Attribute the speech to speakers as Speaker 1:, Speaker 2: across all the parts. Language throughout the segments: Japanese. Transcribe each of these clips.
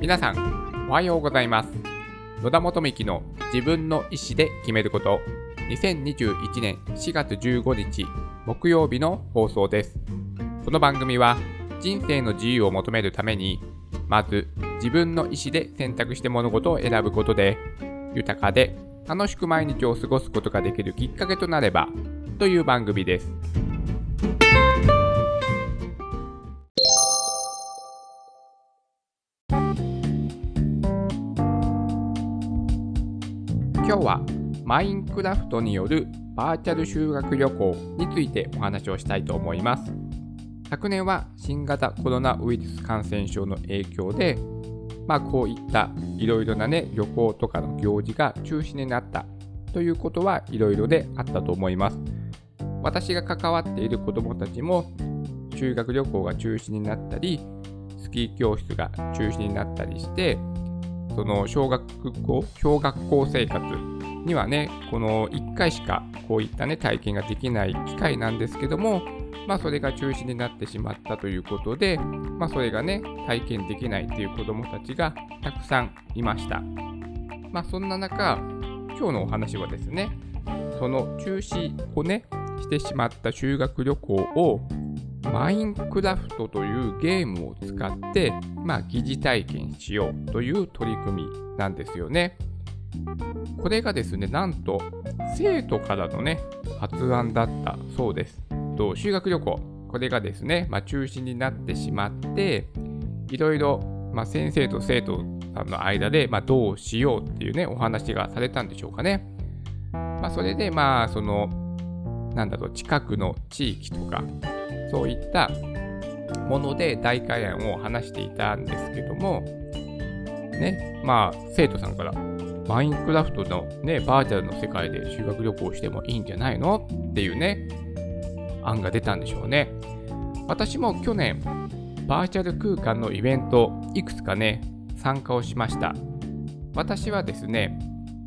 Speaker 1: 皆さん、おはようございます。野田元幹の自分の意思で決めること、2021年4月15日木曜日の放送です。この番組は人生の自由を求めるために、まず自分の意思で選択して物事を選ぶことで、豊かで楽しく毎日を過ごすことができるきっかけとなれば、という番組です。今日はマインクラフトによるバーチャル修学旅行についてお話をしたいと思います。昨年は新型コロナウイルス感染症の影響で、まあこういったいろいろなね、旅行とかの行事が中止になったということはいろいろであったと思います。私が関わっている子どもたちも修学旅行が中止になったり、スキー教室が中止になったりして、その小学校、小学校生活にはね、この1回しかこういったね、体験ができない機会なんですけども、まあそれが中止になってしまったということで、まあそれがね、体験できないっていう子供たちがたくさんいました。まあそんな中、今日のお話はですね、その中止をね、してしまった修学旅行をマインクラフトというゲームを使って、まあ、疑似体験しようという取り組みなんですよね。これがですね、なんと生徒からのね、発案だったそうです。と修学旅行、これがですね、まあ、中止になってしまって、いろいろ、まあ、先生と生徒さんの間で、まあ、どうしようっていうね、お話がされたんでしょうかね。まあ、それで、まあ、その、なんだろう、近くの地域とか、そういったもので大会案を話していたんですけども、ね、まあ、生徒さんから、マインクラフトのね、バーチャルの世界で修学旅行してもいいんじゃないのっていうね、案が出たんでしょうね。私も去年、バーチャル空間のイベント、いくつかね、参加をしました。私はですね、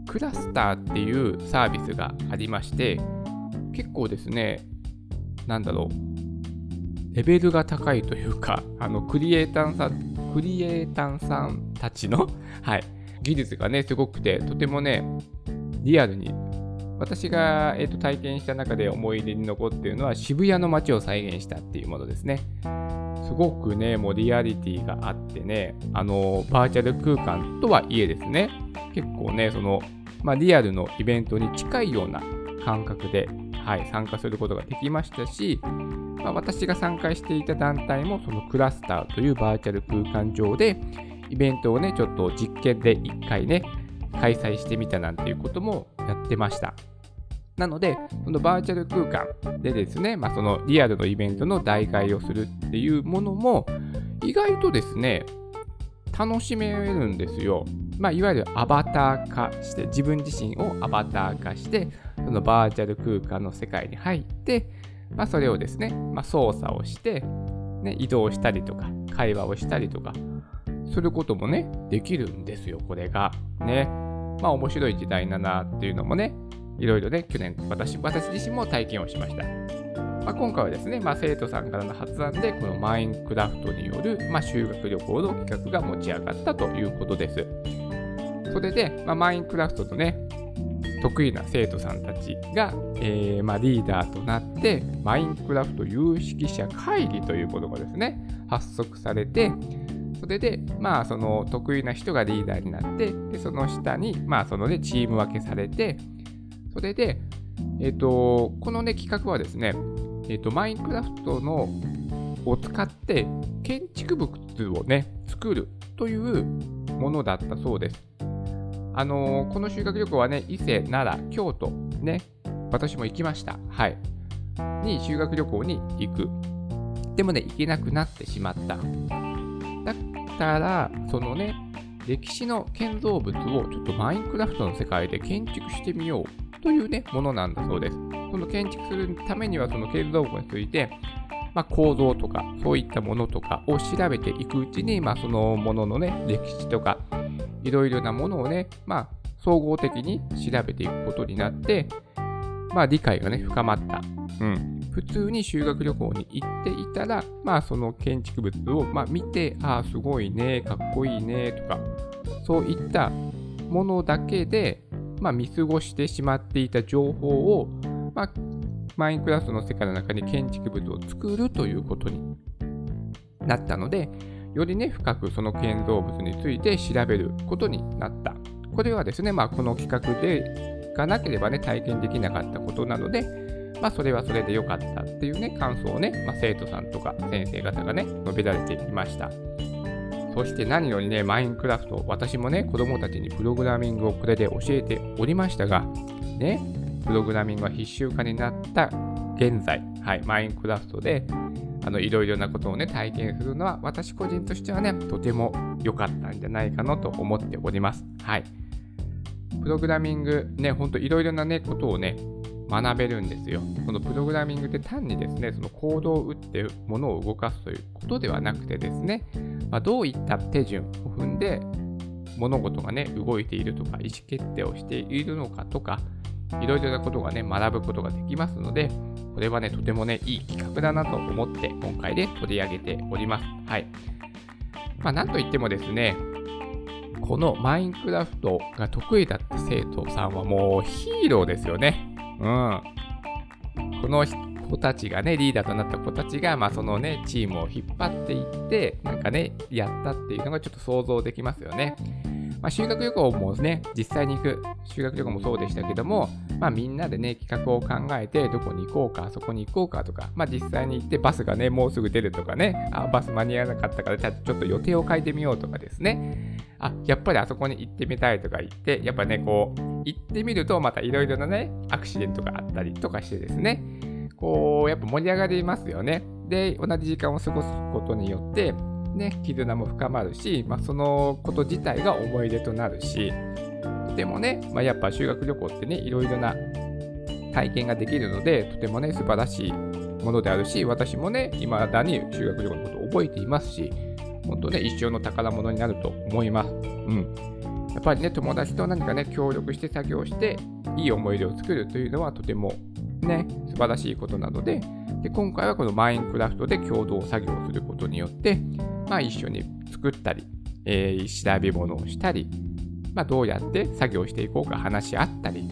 Speaker 1: クラスターっていうサービスがありまして、結構ですね、なんだろう、レベルが高いというか、あのクリエイターさん、クリエイターさんたちの、はい、技術がね、すごくて、とてもね、リアルに、私が、えーと体験した中で思い出に残っているのは、渋谷の街を再現したっていうものですね。すごくね、もうリアリティがあってね、あの、バーチャル空間とはいえですね、結構ね、その、まあ、リアルのイベントに近いような感覚で、はい、参加することができましたし、まあ、私が参加していた団体もそのクラスターというバーチャル空間上でイベントをねちょっと実験で1回ね開催してみたなんていうこともやってましたなのでそのバーチャル空間でですね、まあ、そのリアルのイベントの代替をするっていうものも意外とですね楽しめるんですよ。まあ、いわゆるアバター化して、自分自身をアバター化して、そのバーチャル空間の世界に入って、まあ、それをですね、まあ、操作をして、ね、移動したりとか、会話をしたりとか、することもね、できるんですよ、これが。ね。まあ、面白い時代だなっていうのもね、いろいろね、去年私、私自身も体験をしました。まあ、今回はですね、まあ、生徒さんからの発案で、このマインクラフトによる、まあ、修学旅行の企画が持ち上がったということです。それで、まあ、マインクラフトのね、得意な生徒さんたちが、えーまあ、リーダーとなって、マインクラフト有識者会議というものがですね、発足されて、それで、まあ、その得意な人がリーダーになって、でその下に、まあ、そのね、チーム分けされて、それで、えっ、と、このね、企画はですね、えっ、と、マインクラフトのを使って建築物をね、作るというものだったそうです。あのーこの修学旅行はね、伊勢、奈良、京都、ね、私も行きました。はい。に修学旅行に行く。でもね、行けなくなってしまった。だったら、そのね、歴史の建造物をちょっとマインクラフトの世界で建築してみようというね、ものなんだそうです。その建築するためには、その建造物について、まあ、構造とか、そういったものとかを調べていくうちに、まあ、そのもののね、歴史とか、いろいろなものをね、まあ、総合的に調べていくことになって、まあ、理解がね、深まった。うん。普通に修学旅行に行っていたら、まあその建築物を、まあ、見て、ああ、すごいね、かっこいいね、とか、そういったものだけで、まあ、見過ごしてしまっていた情報を、まあ、マインクラフトの世界の中に建築物を作るということになったので、よりね、深くその建造物について調べることになった。これはですね、まあ、この企画でがなければね、体験できなかったことなので、まあ、それはそれで良かったっていうね、感想をね、まあ、生徒さんとか先生方がね、述べられていました。そして何よりね、マインクラフト、私もね、子供たちにプログラミングをこれで教えておりましたが、ね、プログラミングが必修化になった現在、はい、マインクラフトで、あのいろいろなことをね、体験するのは、私個人としてはね、とても良かったんじゃないかなと思っております。はい。プログラミング、ね、ほんといろいろなね、ことをね、学べるんですよ。このプログラミングって単にですね、そのコードを打って物を動かすということではなくてですね、まあ、どういった手順を踏んで物事がね、動いているとか、意思決定をしているのかとか、いろいろなことがね、学ぶことができますので、これはね、とてもね、いい企画だなと思って今回で取り上げております。はい。まあ、なんといってもですね、このマインクラフトが得意だった生徒さんはもうヒーローですよね。うん。この子たちがね、リーダーとなった子たちが、まあ、そのね、チームを引っ張っていって、なんかね、やったっていうのがちょっと想像できますよね。まあ、修学旅行もね、実際に行く修学旅行もそうでしたけども、まあ、みんなでね、企画を考えて、どこに行こうか、そこに行こうかとか、まあ、実際に行ってバスがね、もうすぐ出るとかね、あ、バス間に合わなかったから、ちょっと予定を変えてみようとかですね。あ、やっぱりあそこに行ってみたいとか言って、やっぱね、こう、行ってみると、またいろいろなね、アクシデントがあったりとかしてですね、こう、やっぱ盛り上がりますよね。で、同じ時間を過ごすことによって、ね、絆も深まるし、まあ、そのこと自体が思い出となるし、とてもね、まあ、やっぱ修学旅行ってね、いろいろな体験ができるので、とてもね、素晴らしいものであるし、私もね、未だに修学旅行のことを覚えていますし、本当ね、一生の宝物になると思います。うん。やっぱりね、友達と何かね、協力して作業して、いい思い出を作るというのはとてもね、素晴らしいことなので、で今回はこのマインクラフトで共同作業をすることによって、まあ、一緒に作ったり、えー、調べ物をしたり、まあ、どうやって作業していこうか話し合ったり、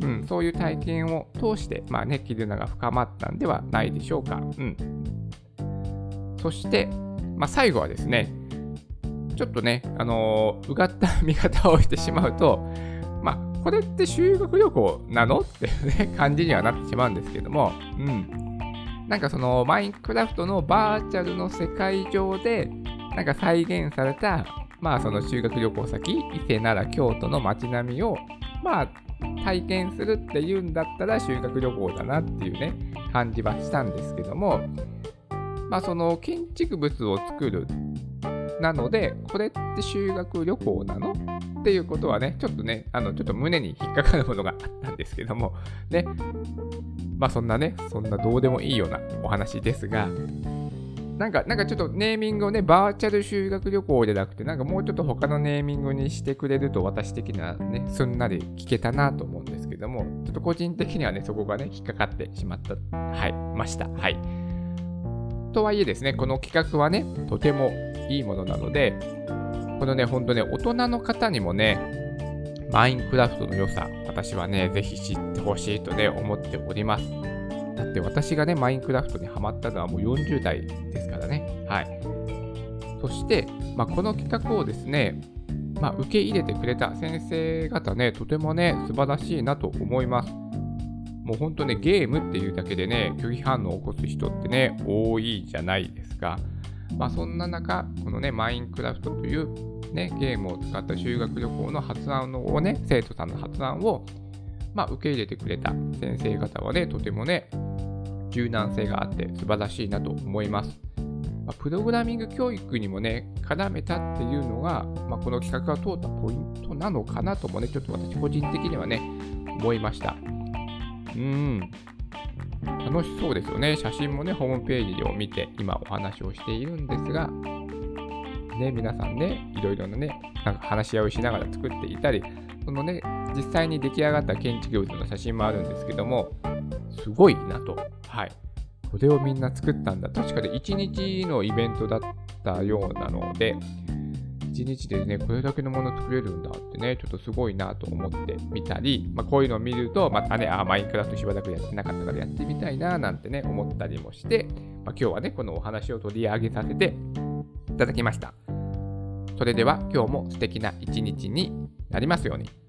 Speaker 1: うん、そういう体験を通して、まあね、絆が深まったんではないでしょうか。うん、そして、まあ、最後はですね、ちょっとね、あのー、うがった見方をしてしまうと、まあ、これって修学旅行なの？っていうね、感じにはなってしまうんですけども、うん。なんかそのマインクラフトのバーチャルの世界上でなんか再現されたまあその修学旅行先伊勢奈良京都の街並みをまあ体験するっていうんだったら修学旅行だなっていうね感じはしたんですけどもまあその建築物を作るなのでこれって修学旅行なの？っていうことはねちょっとねあのちょっと胸に引っかかるものがあったんですけどもねまあそんなね、そんなどうでもいいようなお話ですが、なんか、なんかちょっとネーミングをね、バーチャル修学旅行でなくて、なんかもうちょっと他のネーミングにしてくれると私的にはね、すんなり聞けたなと思うんですけども、ちょっと個人的にはね、そこがね、引っかかってしまった、はい、ました。はい。とはいえですね、この企画はね、とてもいいものなので、このね、ほんとね、大人の方にもね、マインクラフトの良さ、私はね、ぜひ知ってほしいとね、思っております。だって私がね、マインクラフトにハマったのはもう40代ですからね。はい。そして、まあ、この企画をですね、まあ、受け入れてくれた先生方ね、とてもね、素晴らしいなと思います。もう本当ね、ゲームっていうだけでね、拒否反応を起こす人ってね、多いじゃないですか。まあ、そんな中、このね、マインクラフトというね、ゲームを使った修学旅行の発案をね、生徒さんの発案を、まあ、受け入れてくれた先生方はね、とてもね、柔軟性があって素晴らしいなと思います。まあ、プログラミング教育にもね、絡めたっていうのが、まあ、この企画が通ったポイントなのかなともね、ちょっと私個人的にはね、思いました。うん。楽しそうですよね。写真もね、ホームページを見て今お話をしているんですが、ね、皆さんね、いろいろなね、なんか話し合いをしながら作っていたり、そのね、実際に出来上がった建築物の写真もあるんですけども、すごいなと。はい。これをみんな作ったんだ。確かで1日のイベントだったようなので、1日でね、これだけのもの作れるんだってね、ちょっとすごいなと思ってみたり、まあ、こういうのを見ると、またね、あ、マインクラフトしばらくやってなかったからやってみたいななんてね、思ったりもして、まあ、今日はね、このお話を取り上げさせていただきました。それでは今日も素敵な一日になりますように。